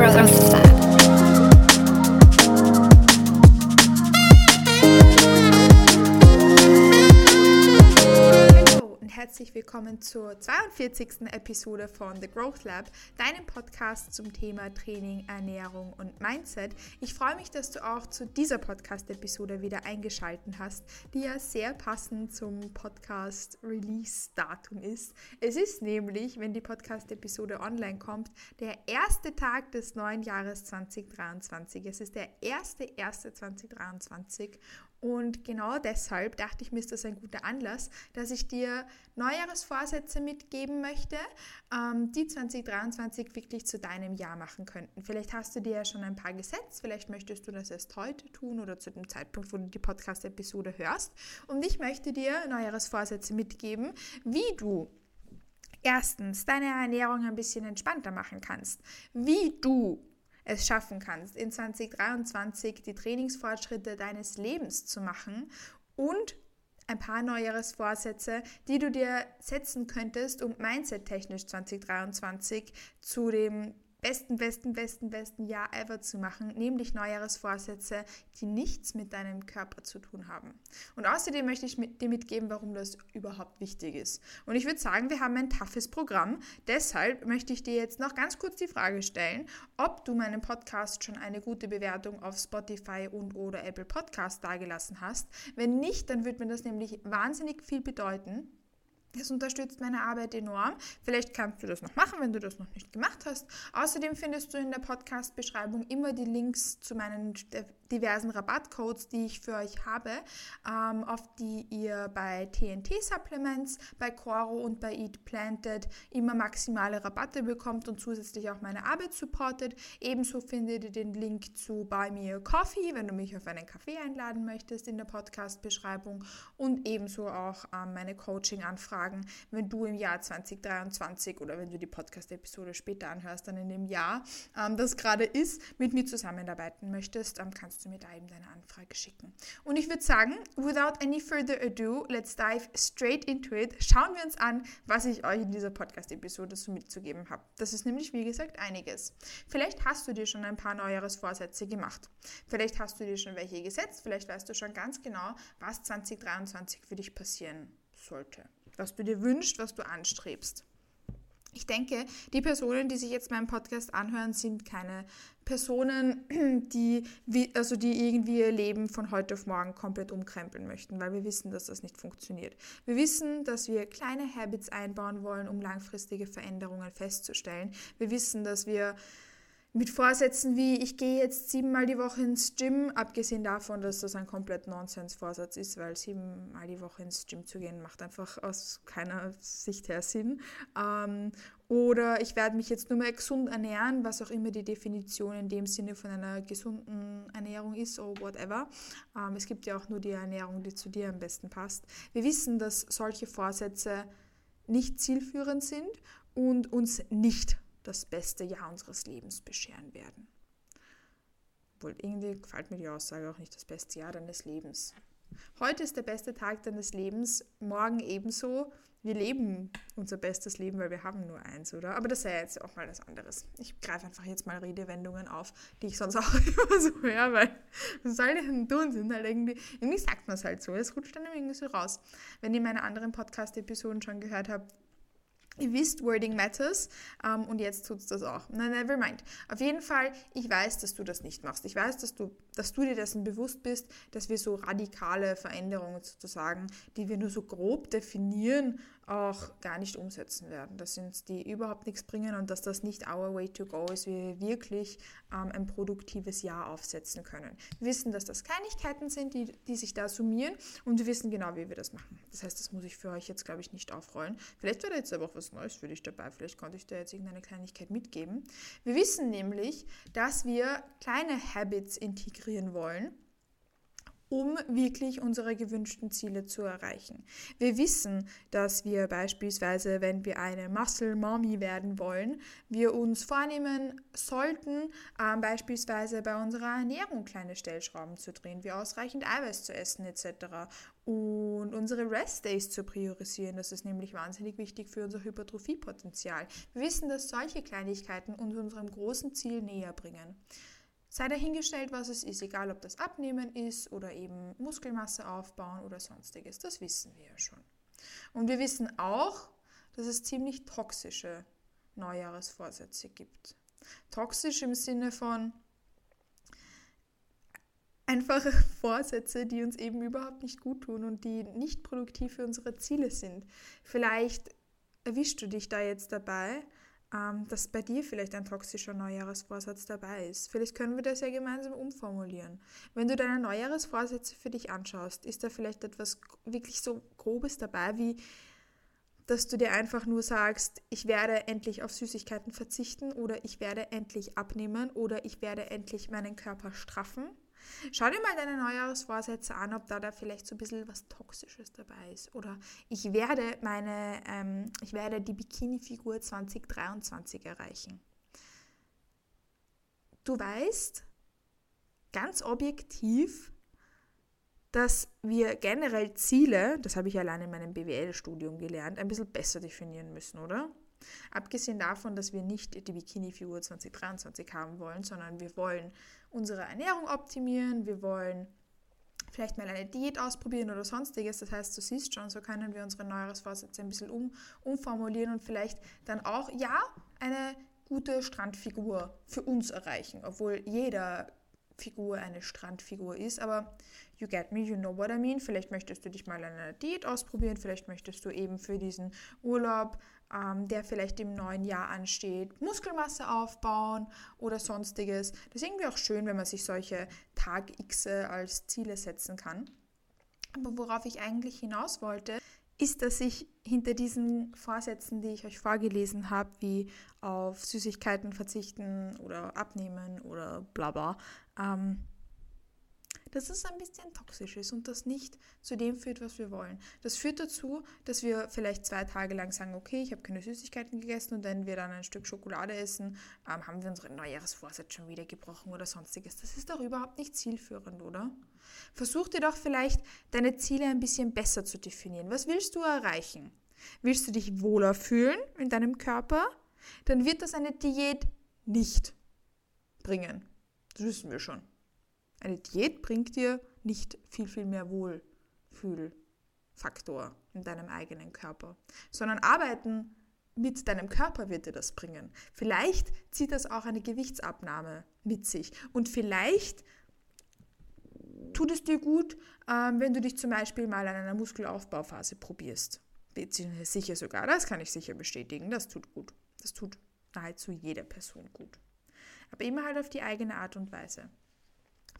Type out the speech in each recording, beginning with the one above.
Growth herzlich willkommen zur 42. Episode von The Growth Lab, deinem Podcast zum Thema Training, Ernährung und Mindset. Ich freue mich, dass du auch zu dieser Podcast-Episode wieder eingeschaltet hast, die ja sehr passend zum Podcast-Release-Datum ist. Es ist nämlich, wenn die Podcast-Episode online kommt, der erste Tag des neuen Jahres 2023. Es ist der erste, erste 2023 und genau deshalb dachte ich mir, ist das ein guter Anlass, dass ich dir Neujahresvorsätze mitgeben möchte, ähm, die 2023 wirklich zu deinem Jahr machen könnten. Vielleicht hast du dir ja schon ein paar gesetzt, vielleicht möchtest du das erst heute tun oder zu dem Zeitpunkt, wo du die Podcast-Episode hörst. Und ich möchte dir Neujahresvorsätze mitgeben, wie du erstens deine Ernährung ein bisschen entspannter machen kannst, wie du es schaffen kannst, in 2023 die Trainingsfortschritte deines Lebens zu machen und ein paar Neujahresvorsätze, die du dir setzen könntest, um Mindset-technisch 2023 zu dem besten, besten, besten, besten Jahr ever zu machen, nämlich Neujahresvorsätze, die nichts mit deinem Körper zu tun haben. Und außerdem möchte ich dir mitgeben, warum das überhaupt wichtig ist. Und ich würde sagen, wir haben ein toughes Programm. Deshalb möchte ich dir jetzt noch ganz kurz die Frage stellen, ob du meinem Podcast schon eine gute Bewertung auf Spotify und oder Apple Podcast dagelassen hast. Wenn nicht, dann würde mir das nämlich wahnsinnig viel bedeuten. Das unterstützt meine Arbeit enorm. Vielleicht kannst du das noch machen, wenn du das noch nicht gemacht hast. Außerdem findest du in der Podcast-Beschreibung immer die Links zu meinen diversen Rabattcodes, die ich für euch habe, ähm, auf die ihr bei TNT Supplements, bei Coro und bei Eat Planted immer maximale Rabatte bekommt und zusätzlich auch meine Arbeit supportet. Ebenso findet ihr den Link zu Buy Me a Coffee, wenn du mich auf einen Kaffee einladen möchtest in der Podcast-Beschreibung und ebenso auch ähm, meine Coaching-Anfragen, wenn du im Jahr 2023 oder wenn du die Podcast-Episode später anhörst, dann in dem Jahr, ähm, das gerade ist, mit mir zusammenarbeiten möchtest, ähm, kannst kannst du mir da eben deine Anfrage schicken. Und ich würde sagen, without any further ado, let's dive straight into it. Schauen wir uns an, was ich euch in dieser Podcast-Episode so mitzugeben habe. Das ist nämlich, wie gesagt, einiges. Vielleicht hast du dir schon ein paar Neujahresvorsätze gemacht. Vielleicht hast du dir schon welche gesetzt. Vielleicht weißt du schon ganz genau, was 2023 für dich passieren sollte. Was du dir wünschst, was du anstrebst. Ich denke, die Personen, die sich jetzt meinen Podcast anhören, sind keine Personen, die, also die irgendwie ihr Leben von heute auf morgen komplett umkrempeln möchten, weil wir wissen, dass das nicht funktioniert. Wir wissen, dass wir kleine Habits einbauen wollen, um langfristige Veränderungen festzustellen. Wir wissen, dass wir mit Vorsätzen wie ich gehe jetzt siebenmal die Woche ins Gym, abgesehen davon, dass das ein komplett Nonsens-Vorsatz ist, weil siebenmal die Woche ins Gym zu gehen macht einfach aus keiner Sicht her Sinn. Ähm, oder ich werde mich jetzt nur mehr gesund ernähren, was auch immer die Definition in dem Sinne von einer gesunden Ernährung ist oder whatever. Ähm, es gibt ja auch nur die Ernährung, die zu dir am besten passt. Wir wissen, dass solche Vorsätze nicht zielführend sind und uns nicht das beste Jahr unseres Lebens bescheren werden. Obwohl irgendwie gefällt mir die Aussage auch nicht das beste Jahr deines Lebens. Heute ist der beste Tag deines Lebens, morgen ebenso. Wir leben unser bestes Leben, weil wir haben nur eins, oder? Aber das sei jetzt auch mal was anderes. Ich greife einfach jetzt mal Redewendungen auf, die ich sonst auch immer so höre, weil was soll ich denn tun? Sind halt irgendwie, irgendwie sagt man es halt so, es rutscht dann irgendwie so raus. Wenn ihr meine anderen Podcast-Episoden schon gehört habt, Ihr wisst, Wording matters ähm, und jetzt tut es das auch. Na, never mind. Auf jeden Fall, ich weiß, dass du das nicht machst. Ich weiß, dass du, dass du dir dessen bewusst bist, dass wir so radikale Veränderungen sozusagen, die wir nur so grob definieren, auch gar nicht umsetzen werden. Dass uns die überhaupt nichts bringen und dass das nicht our way to go ist, wie wir wirklich ähm, ein produktives Jahr aufsetzen können. Wir wissen, dass das Kleinigkeiten sind, die, die sich da summieren und wir wissen genau, wie wir das machen. Das heißt, das muss ich für euch jetzt, glaube ich, nicht aufrollen. Vielleicht wäre jetzt aber auch was Neues für dich dabei. Vielleicht konnte ich dir jetzt irgendeine Kleinigkeit mitgeben. Wir wissen nämlich, dass wir kleine Habits integrieren wollen um wirklich unsere gewünschten Ziele zu erreichen. Wir wissen, dass wir beispielsweise, wenn wir eine Muscle Mommy werden wollen, wir uns vornehmen sollten, äh, beispielsweise bei unserer Ernährung kleine Stellschrauben zu drehen, wie ausreichend Eiweiß zu essen etc. Und unsere Rest Days zu priorisieren, das ist nämlich wahnsinnig wichtig für unser Hypertrophiepotenzial. Wir wissen, dass solche Kleinigkeiten uns unserem großen Ziel näher bringen. Sei dahingestellt, was es ist, egal ob das Abnehmen ist oder eben Muskelmasse aufbauen oder sonstiges. Das wissen wir ja schon. Und wir wissen auch, dass es ziemlich toxische Neujahresvorsätze gibt. Toxisch im Sinne von einfache Vorsätze, die uns eben überhaupt nicht gut tun und die nicht produktiv für unsere Ziele sind. Vielleicht erwischst du dich da jetzt dabei ähm, dass bei dir vielleicht ein toxischer Neujahresvorsatz dabei ist. Vielleicht können wir das ja gemeinsam umformulieren. Wenn du deine Neujahresvorsätze für dich anschaust, ist da vielleicht etwas wirklich so Grobes dabei, wie dass du dir einfach nur sagst, ich werde endlich auf Süßigkeiten verzichten oder ich werde endlich abnehmen oder ich werde endlich meinen Körper straffen Schau dir mal deine Neujahrsvorsätze an, ob da, da vielleicht so ein bisschen was Toxisches dabei ist. Oder ich werde meine, ähm, ich werde die Bikini-Figur 2023 erreichen. Du weißt ganz objektiv, dass wir generell Ziele, das habe ich allein in meinem BWL-Studium gelernt, ein bisschen besser definieren müssen, oder? Abgesehen davon, dass wir nicht die Bikini-Figur 2023 haben wollen, sondern wir wollen unsere Ernährung optimieren, wir wollen vielleicht mal eine Diät ausprobieren oder sonstiges. Das heißt, du siehst schon, so können wir unsere Neujahrsvorsätze ein bisschen um, umformulieren und vielleicht dann auch, ja, eine gute Strandfigur für uns erreichen, obwohl jeder Figur eine Strandfigur ist, aber you get me, you know what I mean. Vielleicht möchtest du dich mal an einer Diät ausprobieren, vielleicht möchtest du eben für diesen Urlaub ähm, der vielleicht im neuen Jahr ansteht, Muskelmasse aufbauen oder sonstiges. Das ist irgendwie auch schön, wenn man sich solche Tag X als Ziele setzen kann. Aber worauf ich eigentlich hinaus wollte, ist, dass ich hinter diesen Vorsätzen, die ich euch vorgelesen habe, wie auf Süßigkeiten verzichten oder abnehmen oder bla bla, ähm, dass es ein bisschen toxisch ist und das nicht zu dem führt, was wir wollen. Das führt dazu, dass wir vielleicht zwei Tage lang sagen, okay, ich habe keine Süßigkeiten gegessen und wenn wir dann ein Stück Schokolade essen, ähm, haben wir unseren Neujahresvorsatz schon wieder gebrochen oder sonstiges. Das ist doch überhaupt nicht zielführend, oder? Versuch dir doch vielleicht deine Ziele ein bisschen besser zu definieren. Was willst du erreichen? Willst du dich wohler fühlen in deinem Körper? Dann wird das eine Diät nicht bringen. Das wissen wir schon. Eine Diät bringt dir nicht viel, viel mehr Wohlfühlfaktor in deinem eigenen Körper, sondern arbeiten mit deinem Körper wird dir das bringen. Vielleicht zieht das auch eine Gewichtsabnahme mit sich und vielleicht tut es dir gut, ähm, wenn du dich zum Beispiel mal an einer Muskelaufbauphase probierst. Sicher sogar, das kann ich sicher bestätigen, das tut gut. Das tut nahezu jeder Person gut. Aber immer halt auf die eigene Art und Weise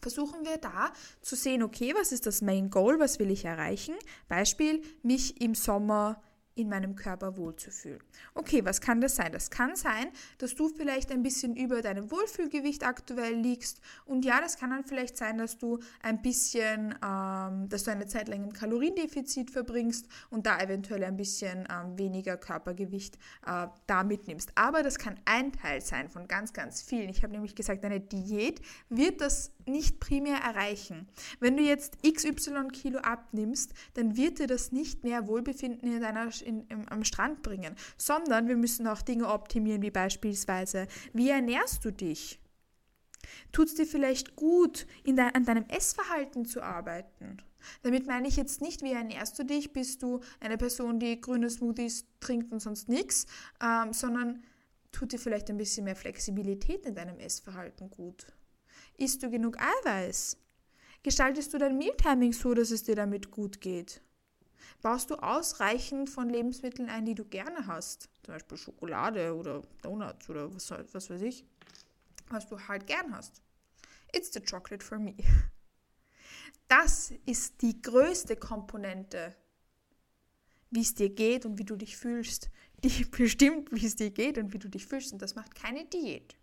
versuchen wir da zu sehen, okay, was ist das Main Goal, was will ich erreichen? Beispiel, mich im Sommer in meinem Körper wohlzufühlen. Okay, was kann das sein? Das kann sein, dass du vielleicht ein bisschen über deinem Wohlfühlgewicht aktuell liegst. Und ja, das kann dann vielleicht sein, dass du ein bisschen, ähm, dass du eine Zeit lang im Kaloriendefizit verbringst und da eventuell ein bisschen ähm, weniger Körpergewicht äh, da mitnimmst. Aber das kann ein Teil sein von ganz, ganz vielen. Ich habe nämlich gesagt, eine Diät wird das nicht primär erreichen. Wenn du jetzt XY Kilo abnimmst, dann wird dir das nicht mehr Wohlbefinden in deiner, in, im, am Strand bringen, sondern wir müssen auch Dinge optimieren, wie beispielsweise, wie ernährst du dich? Tut es dir vielleicht gut, de an deinem Essverhalten zu arbeiten? Damit meine ich jetzt nicht, wie ernährst du dich? Bist du eine Person, die grüne Smoothies trinkt und sonst nichts, ähm, sondern tut dir vielleicht ein bisschen mehr Flexibilität in deinem Essverhalten gut? Isst du genug Eiweiß? Gestaltest du dein Mealtiming so, dass es dir damit gut geht? Baust du ausreichend von Lebensmitteln ein, die du gerne hast? Zum Beispiel Schokolade oder Donuts oder was, was weiß ich, was du halt gern hast. It's the chocolate for me. Das ist die größte Komponente, wie es dir geht und wie du dich fühlst. Die bestimmt, wie es dir geht und wie du dich fühlst. Und das macht keine Diät.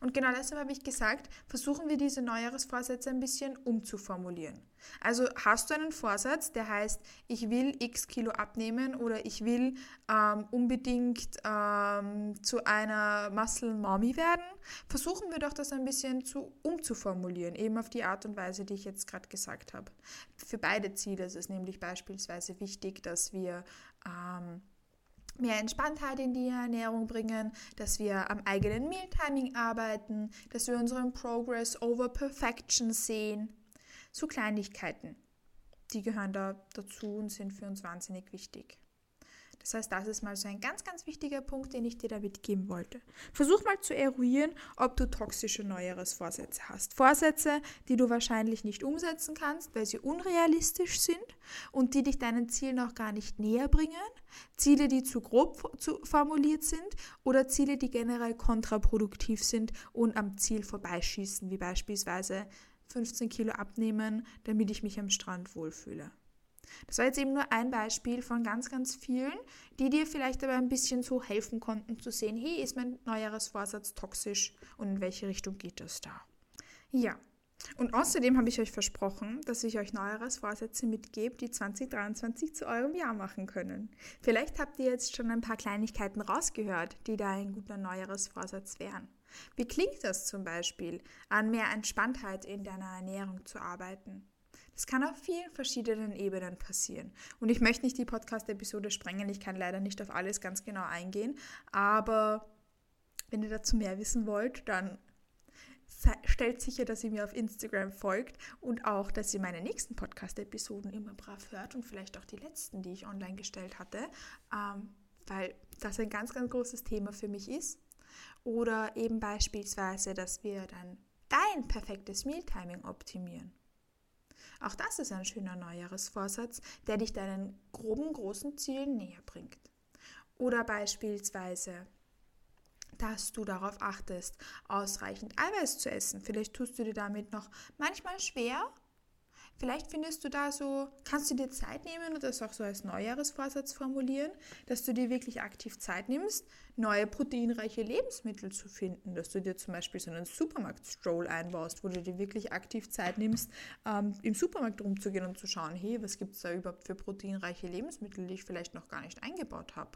Und genau deshalb habe ich gesagt, versuchen wir diese Neujahresvorsätze ein bisschen umzuformulieren. Also hast du einen Vorsatz, der heißt, ich will x Kilo abnehmen oder ich will ähm, unbedingt ähm, zu einer Muscle Mommy werden, versuchen wir doch das ein bisschen zu, umzuformulieren, eben auf die Art und Weise, die ich jetzt gerade gesagt habe. Für beide Ziele ist es nämlich beispielsweise wichtig, dass wir ähm, mehr Entspanntheit in die Ernährung bringen, dass wir am eigenen Mealtiming arbeiten, dass wir unseren Progress over Perfection sehen. So Kleinigkeiten, die gehören da dazu und sind für uns wahnsinnig wichtig. Das heißt, das ist mal so ein ganz, ganz wichtiger Punkt, den ich dir da mitgeben wollte. Versuch mal zu eruieren, ob du toxische Neujahresvorsätze hast. Vorsätze, die du wahrscheinlich nicht umsetzen kannst, weil sie unrealistisch sind und die dich deinen Zielen auch gar nicht näher bringen. Ziele, die zu grob formuliert sind oder Ziele, die generell kontraproduktiv sind und am Ziel vorbeischießen, wie beispielsweise 15 Kilo abnehmen, damit ich mich am Strand wohlfühle. Das war jetzt eben nur ein Beispiel von ganz, ganz vielen, die dir vielleicht aber ein bisschen so helfen konnten zu sehen, hey, ist mein Neujahresvorsatz toxisch und in welche Richtung geht das da? Ja. Und außerdem habe ich euch versprochen, dass ich euch Neujahresvorsätze mitgebe, die 2023 zu eurem Jahr machen können. Vielleicht habt ihr jetzt schon ein paar Kleinigkeiten rausgehört, die da ein guter Neujahresvorsatz wären. Wie klingt das zum Beispiel, an mehr Entspanntheit in deiner Ernährung zu arbeiten? Das kann auf vielen verschiedenen Ebenen passieren. Und ich möchte nicht die Podcast-Episode sprengen, ich kann leider nicht auf alles ganz genau eingehen, aber wenn ihr dazu mehr wissen wollt, dann stellt sicher, dass ihr mir auf Instagram folgt und auch, dass ihr meine nächsten Podcast-Episoden immer brav hört und vielleicht auch die letzten, die ich online gestellt hatte, ähm, weil das ein ganz, ganz großes Thema für mich ist. Oder eben beispielsweise, dass wir dann dein perfektes Mealtiming optimieren. Auch das ist ein schöner Neujahresvorsatz, der dich deinen groben, großen Zielen näher bringt. Oder beispielsweise, dass du darauf achtest, ausreichend Eiweiß zu essen. Vielleicht tust du dir damit noch manchmal schwer, Vielleicht findest du da so, kannst du dir Zeit nehmen und das auch so als Neujahresvorsatz formulieren, dass du dir wirklich aktiv Zeit nimmst, neue proteinreiche Lebensmittel zu finden, dass du dir zum Beispiel so einen Supermarkt-Stroll einbaust, wo du dir wirklich aktiv Zeit nimmst, ähm, im Supermarkt rumzugehen und zu schauen, hey, was gibt es da überhaupt für proteinreiche Lebensmittel, die ich vielleicht noch gar nicht eingebaut habe.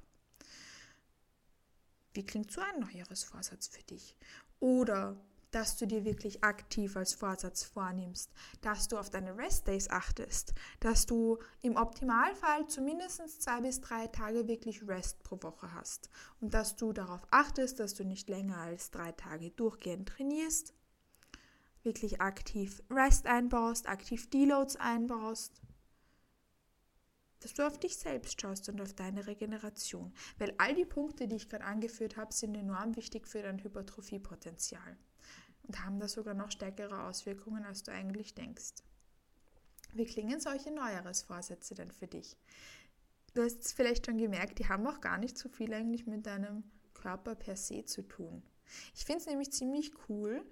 Wie klingt so ein Neujahresvorsatz für dich? Oder dass du dir wirklich aktiv als Vorsatz vornimmst, dass du auf deine Rest-Days achtest, dass du im Optimalfall zumindest zwei bis drei Tage wirklich Rest pro Woche hast und dass du darauf achtest, dass du nicht länger als drei Tage durchgehend trainierst, wirklich aktiv Rest einbaust, aktiv Deloads einbaust dass du auf dich selbst schaust und auf deine Regeneration. Weil all die Punkte, die ich gerade angeführt habe, sind enorm wichtig für dein Hypertrophiepotenzial und haben da sogar noch stärkere Auswirkungen, als du eigentlich denkst. Wie klingen solche Neujahresvorsätze denn für dich? Du hast es vielleicht schon gemerkt, die haben auch gar nicht so viel eigentlich mit deinem Körper per se zu tun. Ich finde es nämlich ziemlich cool,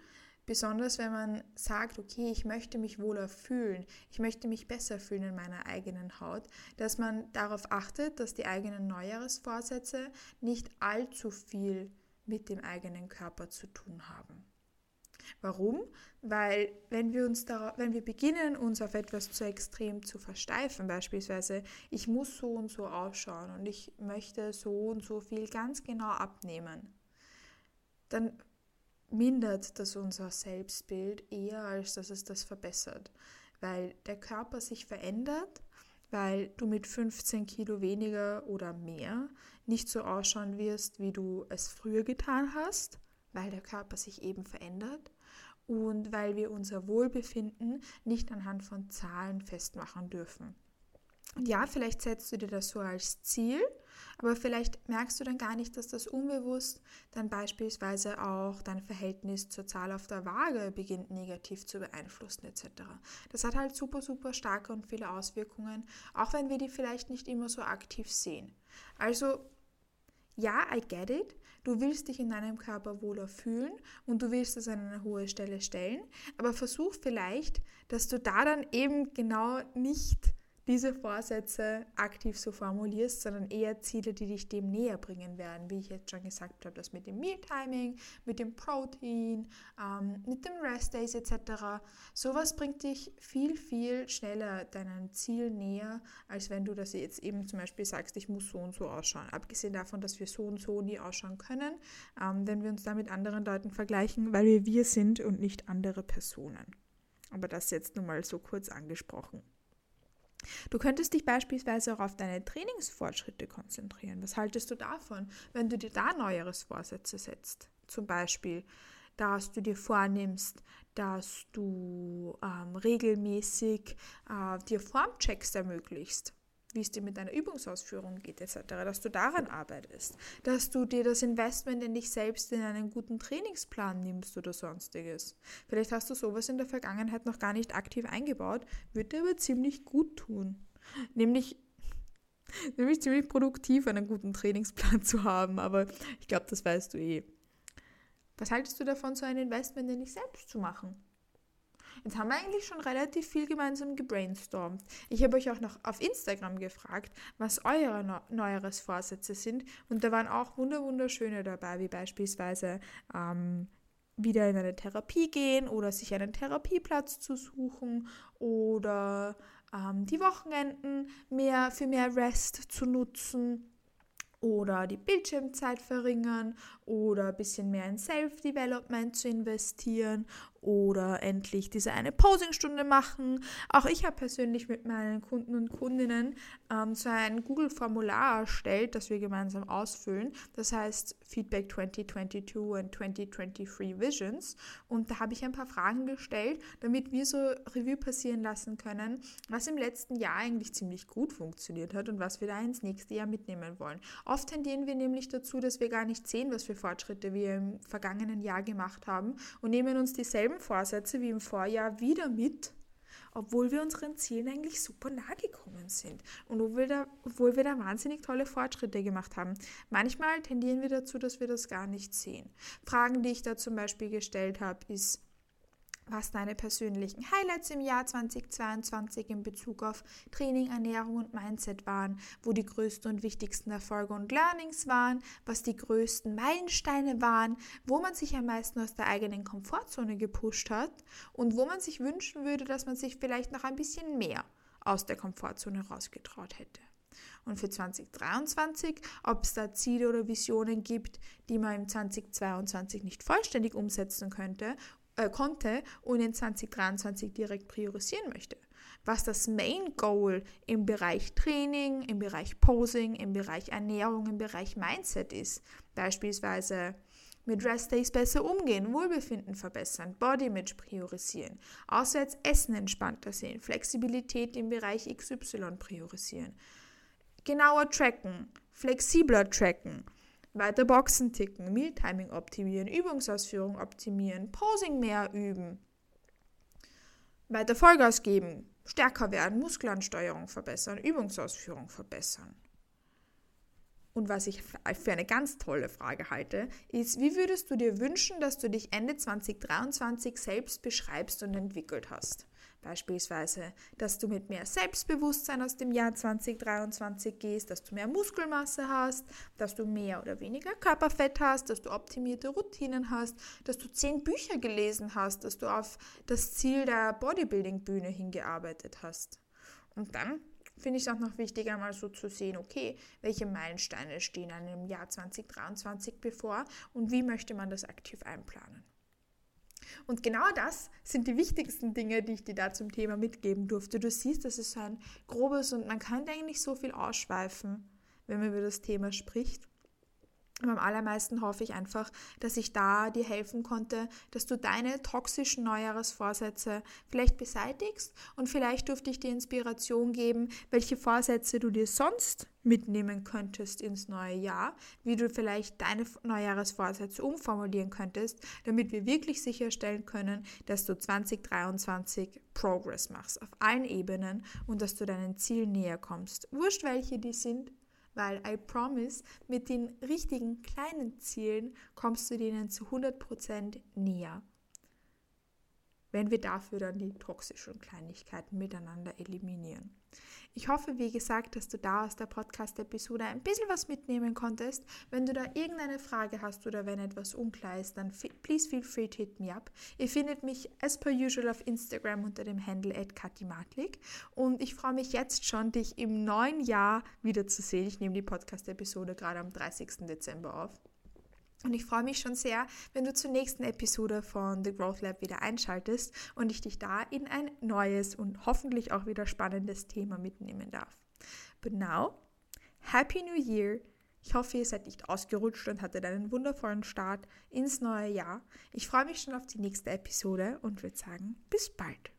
besonders wenn man sagt, okay, ich möchte mich wohler fühlen, ich möchte mich besser fühlen in meiner eigenen Haut, dass man darauf achtet, dass die eigenen Neujahresvorsätze nicht allzu viel mit dem eigenen Körper zu tun haben. Warum? Weil wenn wir uns darauf, wenn wir beginnen, uns auf etwas zu extrem zu versteifen, beispielsweise, ich muss so und so ausschauen und ich möchte so und so viel ganz genau abnehmen, dann mindert das unser Selbstbild eher, als dass es das verbessert. Weil der Körper sich verändert, weil du mit 15 Kilo weniger oder mehr nicht so ausschauen wirst, wie du es früher getan hast, weil der Körper sich eben verändert und weil wir unser Wohlbefinden nicht anhand von Zahlen festmachen dürfen. Und ja, vielleicht setzt du dir das so als Ziel, aber vielleicht merkst du dann gar nicht, dass das unbewusst dann beispielsweise auch dein Verhältnis zur Zahl auf der Waage beginnt negativ zu beeinflussen etc. Das hat halt super, super starke und viele Auswirkungen, auch wenn wir die vielleicht nicht immer so aktiv sehen. Also ja, I get it. Du willst dich in deinem Körper wohler fühlen und du willst es an eine hohe Stelle stellen, aber versuch vielleicht, dass du da dann eben genau nicht diese Vorsätze aktiv so formulierst, sondern eher Ziele, die dich dem näher bringen werden, wie ich jetzt schon gesagt habe, das mit dem Mealtiming, mit dem Protein, ähm, mit dem Rest Days etc. Sowas bringt dich viel, viel schneller deinem Ziel näher, als wenn du das jetzt eben zum Beispiel sagst, ich muss so und so ausschauen. Abgesehen davon, dass wir so und so nie ausschauen können, ähm, wenn wir uns da mit anderen Leuten vergleichen, weil wir wir sind und nicht andere Personen. Aber das jetzt nur mal so kurz angesprochen. Du könntest dich beispielsweise auch auf deine Trainingsfortschritte konzentrieren. Was haltest du davon, wenn du dir da neueres Vorsätze setzt? Zum Beispiel, dass du dir vornimmst, dass du ähm, regelmäßig äh, dir Formchecks ermöglichst wie es dir mit deiner Übungsausführung geht etc., dass du daran arbeitest, dass du dir das Investment in dich selbst in einen guten Trainingsplan nimmst oder sonstiges. Vielleicht hast du sowas in der Vergangenheit noch gar nicht aktiv eingebaut, würde dir aber ziemlich gut tun. Nämlich nämlich ziemlich produktiv einen guten Trainingsplan zu haben, aber ich glaube, das weißt du eh. Was haltest du davon, so ein Investment in dich selbst zu machen? Jetzt haben wir eigentlich schon relativ viel gemeinsam gebrainstormt. Ich habe euch auch noch auf Instagram gefragt, was eure neueres Vorsätze sind. Und da waren auch wunderschöne dabei, wie beispielsweise ähm, wieder in eine Therapie gehen oder sich einen Therapieplatz zu suchen oder ähm, die Wochenenden mehr für mehr Rest zu nutzen oder die Bildschirmzeit verringern oder ein bisschen mehr in Self-Development zu investieren oder endlich diese eine Posingstunde machen. Auch ich habe persönlich mit meinen Kunden und Kundinnen ähm, so ein Google-Formular erstellt, das wir gemeinsam ausfüllen. Das heißt Feedback 2022 und 2023 Visions. Und da habe ich ein paar Fragen gestellt, damit wir so Revue passieren lassen können, was im letzten Jahr eigentlich ziemlich gut funktioniert hat und was wir da ins nächste Jahr mitnehmen wollen. Oft tendieren wir nämlich dazu, dass wir gar nicht sehen, was für Fortschritte wir im vergangenen Jahr gemacht haben und nehmen uns dieselben Vorsätze wie im Vorjahr wieder mit, obwohl wir unseren Zielen eigentlich super nahe gekommen sind und obwohl da, obwohl wir da wahnsinnig tolle Fortschritte gemacht haben. Manchmal tendieren wir dazu, dass wir das gar nicht sehen. Fragen, die ich da zum Beispiel gestellt habe, ist, was deine persönlichen Highlights im Jahr 2022 in Bezug auf Training, Ernährung und Mindset waren, wo die größten und wichtigsten Erfolge und Learnings waren, was die größten Meilensteine waren, wo man sich am meisten aus der eigenen Komfortzone gepusht hat und wo man sich wünschen würde, dass man sich vielleicht noch ein bisschen mehr aus der Komfortzone rausgetraut hätte. Und für 2023, ob es da Ziele oder Visionen gibt, die man im 2022 nicht vollständig umsetzen könnte äh, konnte und in 2023 direkt priorisieren möchte. Was das Main Goal im Bereich Training, im Bereich Posing, im Bereich Ernährung, im Bereich Mindset ist. Beispielsweise mit Rest Days besser umgehen, Wohlbefinden verbessern, Body Image priorisieren, auswärts Essen entspannter sehen, Flexibilität im Bereich XY priorisieren, genauer tracken, flexibler tracken, weiter Boxen ticken, Mealtiming optimieren, Übungsausführung optimieren, Posing mehr üben. Weiter Vollgas geben, stärker werden, Muskelansteuerung verbessern, Übungsausführung verbessern. Und was ich für eine ganz tolle Frage halte, ist, wie würdest du dir wünschen, dass du dich Ende 2023 selbst beschreibst und entwickelt hast? Beispielsweise, dass du mit mehr Selbstbewusstsein aus dem Jahr 2023 gehst, dass du mehr Muskelmasse hast, dass du mehr oder weniger Körperfett hast, dass du optimierte Routinen hast, dass du zehn Bücher gelesen hast, dass du auf das Ziel der Bodybuilding-Bühne hingearbeitet hast. Und dann finde ich es auch noch wichtig, einmal so zu sehen, okay, welche Meilensteine stehen einem Jahr 2023 bevor und wie möchte man das aktiv einplanen. Und genau das sind die wichtigsten Dinge, die ich dir da zum Thema mitgeben durfte. Du siehst, das ist so ein grobes und man kann eigentlich so viel ausschweifen, wenn man über das Thema spricht. Aber am allermeisten hoffe ich einfach, dass ich da dir helfen konnte, dass du deine toxischen Neujahresvorsätze vielleicht beseitigst und vielleicht durfte ich dir Inspiration geben, welche Vorsätze du dir sonst mitnehmen könntest ins neue Jahr, wie du vielleicht deine Neujahresvorsätze umformulieren könntest, damit wir wirklich sicherstellen können, dass du 2023 Progress machst auf allen Ebenen und dass du deinen Zielen näher kommst. Wurscht, welche die sind, weil I promise, mit den richtigen kleinen Zielen kommst du denen zu 100% näher. wenn wir dafür dann die toxischen Kleinigkeiten miteinander eliminieren. Ich hoffe, wie gesagt, dass du da aus der Podcast-Episode ein bisschen was mitnehmen konntest. Wenn du da irgendeine Frage hast oder wenn etwas unklar ist, dann please feel free to hit me up. Ihr findet mich as per usual auf Instagram unter dem Handle @katimatlik und ich freue mich jetzt schon, dich im neuen Jahr wiederzusehen. Ich nehme die Podcast-Episode gerade am 30. Dezember auf. Und ich freue mich schon sehr, wenn du zur nächsten Episode von The Growth Lab wieder einschaltest und ich dich da in ein neues und hoffentlich auch wieder spannendes Thema mitnehmen darf. But now, Happy New Year! Ich hoffe, ihr seid nicht ausgerutscht und hattet einen wundervollen Start ins neue Jahr. Ich freue mich schon auf die nächste Episode und würde sagen, bis bald.